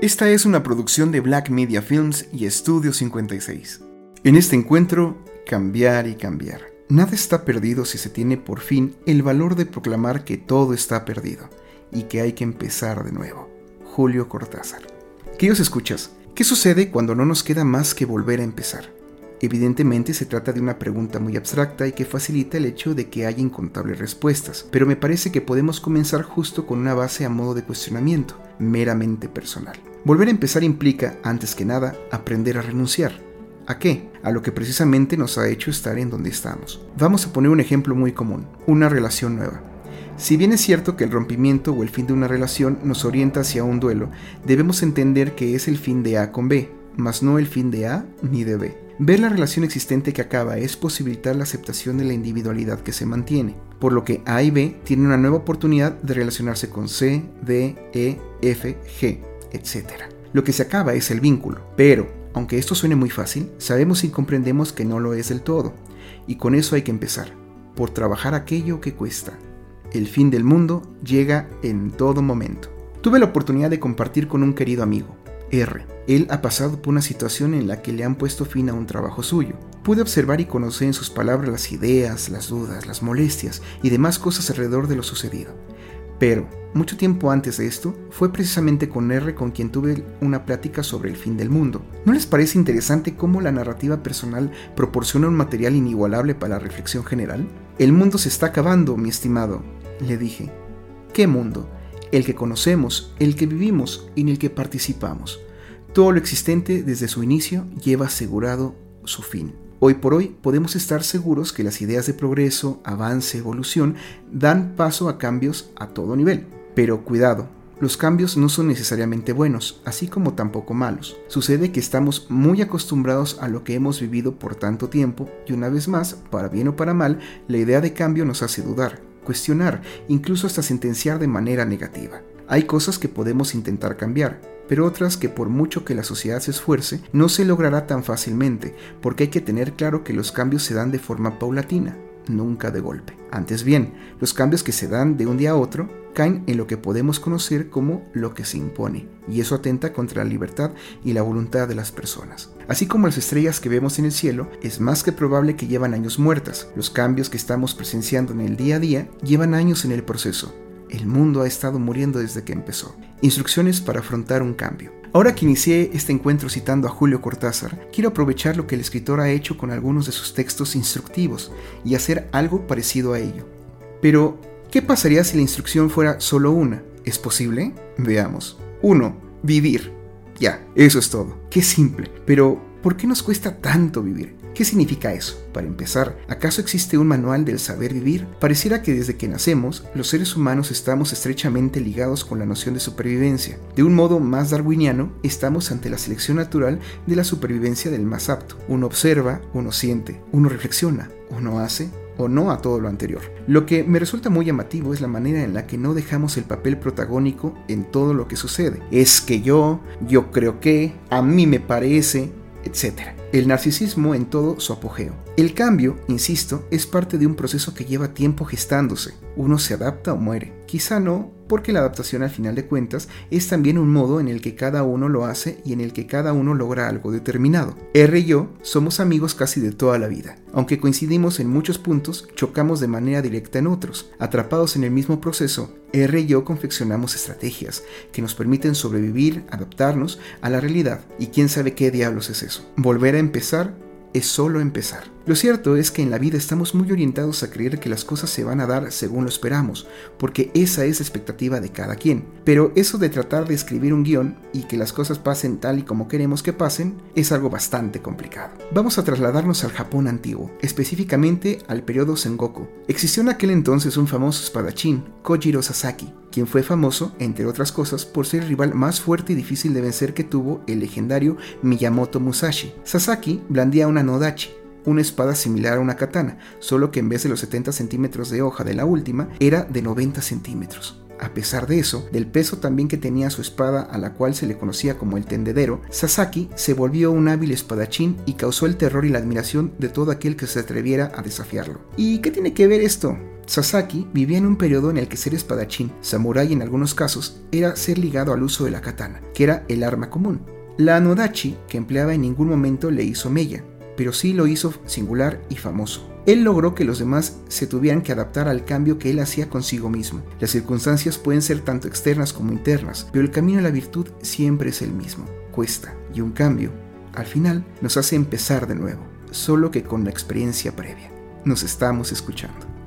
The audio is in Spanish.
Esta es una producción de Black Media Films y Estudio 56. En este encuentro, cambiar y cambiar. Nada está perdido si se tiene por fin el valor de proclamar que todo está perdido y que hay que empezar de nuevo. Julio Cortázar. Queridos escuchas, ¿qué sucede cuando no nos queda más que volver a empezar? Evidentemente se trata de una pregunta muy abstracta y que facilita el hecho de que haya incontables respuestas, pero me parece que podemos comenzar justo con una base a modo de cuestionamiento, meramente personal. Volver a empezar implica, antes que nada, aprender a renunciar. ¿A qué? A lo que precisamente nos ha hecho estar en donde estamos. Vamos a poner un ejemplo muy común, una relación nueva. Si bien es cierto que el rompimiento o el fin de una relación nos orienta hacia un duelo, debemos entender que es el fin de A con B, mas no el fin de A ni de B. Ver la relación existente que acaba es posibilitar la aceptación de la individualidad que se mantiene, por lo que A y B tienen una nueva oportunidad de relacionarse con C, D, E, F, G, etc. Lo que se acaba es el vínculo, pero, aunque esto suene muy fácil, sabemos y comprendemos que no lo es del todo, y con eso hay que empezar, por trabajar aquello que cuesta. El fin del mundo llega en todo momento. Tuve la oportunidad de compartir con un querido amigo, R. Él ha pasado por una situación en la que le han puesto fin a un trabajo suyo. Pude observar y conocer en sus palabras las ideas, las dudas, las molestias y demás cosas alrededor de lo sucedido. Pero, mucho tiempo antes de esto, fue precisamente con R con quien tuve una plática sobre el fin del mundo. ¿No les parece interesante cómo la narrativa personal proporciona un material inigualable para la reflexión general? El mundo se está acabando, mi estimado, le dije. ¿Qué mundo? el que conocemos, el que vivimos y en el que participamos. Todo lo existente desde su inicio lleva asegurado su fin. Hoy por hoy podemos estar seguros que las ideas de progreso, avance, evolución dan paso a cambios a todo nivel. Pero cuidado, los cambios no son necesariamente buenos, así como tampoco malos. Sucede que estamos muy acostumbrados a lo que hemos vivido por tanto tiempo y una vez más, para bien o para mal, la idea de cambio nos hace dudar cuestionar, incluso hasta sentenciar de manera negativa. Hay cosas que podemos intentar cambiar, pero otras que por mucho que la sociedad se esfuerce, no se logrará tan fácilmente, porque hay que tener claro que los cambios se dan de forma paulatina, nunca de golpe. Antes bien, los cambios que se dan de un día a otro caen en lo que podemos conocer como lo que se impone, y eso atenta contra la libertad y la voluntad de las personas. Así como las estrellas que vemos en el cielo, es más que probable que llevan años muertas. Los cambios que estamos presenciando en el día a día llevan años en el proceso. El mundo ha estado muriendo desde que empezó. Instrucciones para afrontar un cambio. Ahora que inicié este encuentro citando a Julio Cortázar, quiero aprovechar lo que el escritor ha hecho con algunos de sus textos instructivos y hacer algo parecido a ello. Pero, ¿qué pasaría si la instrucción fuera solo una? ¿Es posible? Veamos. 1. Vivir. Ya, eso es todo. Qué simple. Pero, ¿por qué nos cuesta tanto vivir? ¿Qué significa eso? Para empezar, ¿acaso existe un manual del saber vivir? Pareciera que desde que nacemos, los seres humanos estamos estrechamente ligados con la noción de supervivencia. De un modo más darwiniano, estamos ante la selección natural de la supervivencia del más apto. Uno observa, uno siente, uno reflexiona, uno hace, o no a todo lo anterior. Lo que me resulta muy llamativo es la manera en la que no dejamos el papel protagónico en todo lo que sucede. Es que yo, yo creo que, a mí me parece, etc. El narcisismo en todo su apogeo. El cambio, insisto, es parte de un proceso que lleva tiempo gestándose. Uno se adapta o muere. Quizá no, porque la adaptación al final de cuentas es también un modo en el que cada uno lo hace y en el que cada uno logra algo determinado. R y yo somos amigos casi de toda la vida. Aunque coincidimos en muchos puntos, chocamos de manera directa en otros. Atrapados en el mismo proceso, R y yo confeccionamos estrategias que nos permiten sobrevivir, adaptarnos a la realidad. Y quién sabe qué diablos es eso. Volver a empezar es solo empezar. Lo cierto es que en la vida estamos muy orientados a creer que las cosas se van a dar según lo esperamos, porque esa es la expectativa de cada quien. Pero eso de tratar de escribir un guion y que las cosas pasen tal y como queremos que pasen es algo bastante complicado. Vamos a trasladarnos al Japón antiguo, específicamente al periodo Sengoku. Existió en aquel entonces un famoso espadachín, Kojiro Sasaki, quien fue famoso, entre otras cosas, por ser el rival más fuerte y difícil de vencer que tuvo el legendario Miyamoto Musashi. Sasaki blandía una Nodachi, una espada similar a una katana, solo que en vez de los 70 centímetros de hoja de la última, era de 90 centímetros. A pesar de eso, del peso también que tenía su espada a la cual se le conocía como el tendedero, Sasaki se volvió un hábil espadachín y causó el terror y la admiración de todo aquel que se atreviera a desafiarlo. ¿Y qué tiene que ver esto? Sasaki vivía en un periodo en el que ser espadachín, samurái en algunos casos, era ser ligado al uso de la katana, que era el arma común. La Anodachi, que empleaba en ningún momento le hizo mella, pero sí lo hizo singular y famoso. Él logró que los demás se tuvieran que adaptar al cambio que él hacía consigo mismo. Las circunstancias pueden ser tanto externas como internas, pero el camino a la virtud siempre es el mismo. Cuesta, y un cambio, al final, nos hace empezar de nuevo, solo que con la experiencia previa. Nos estamos escuchando.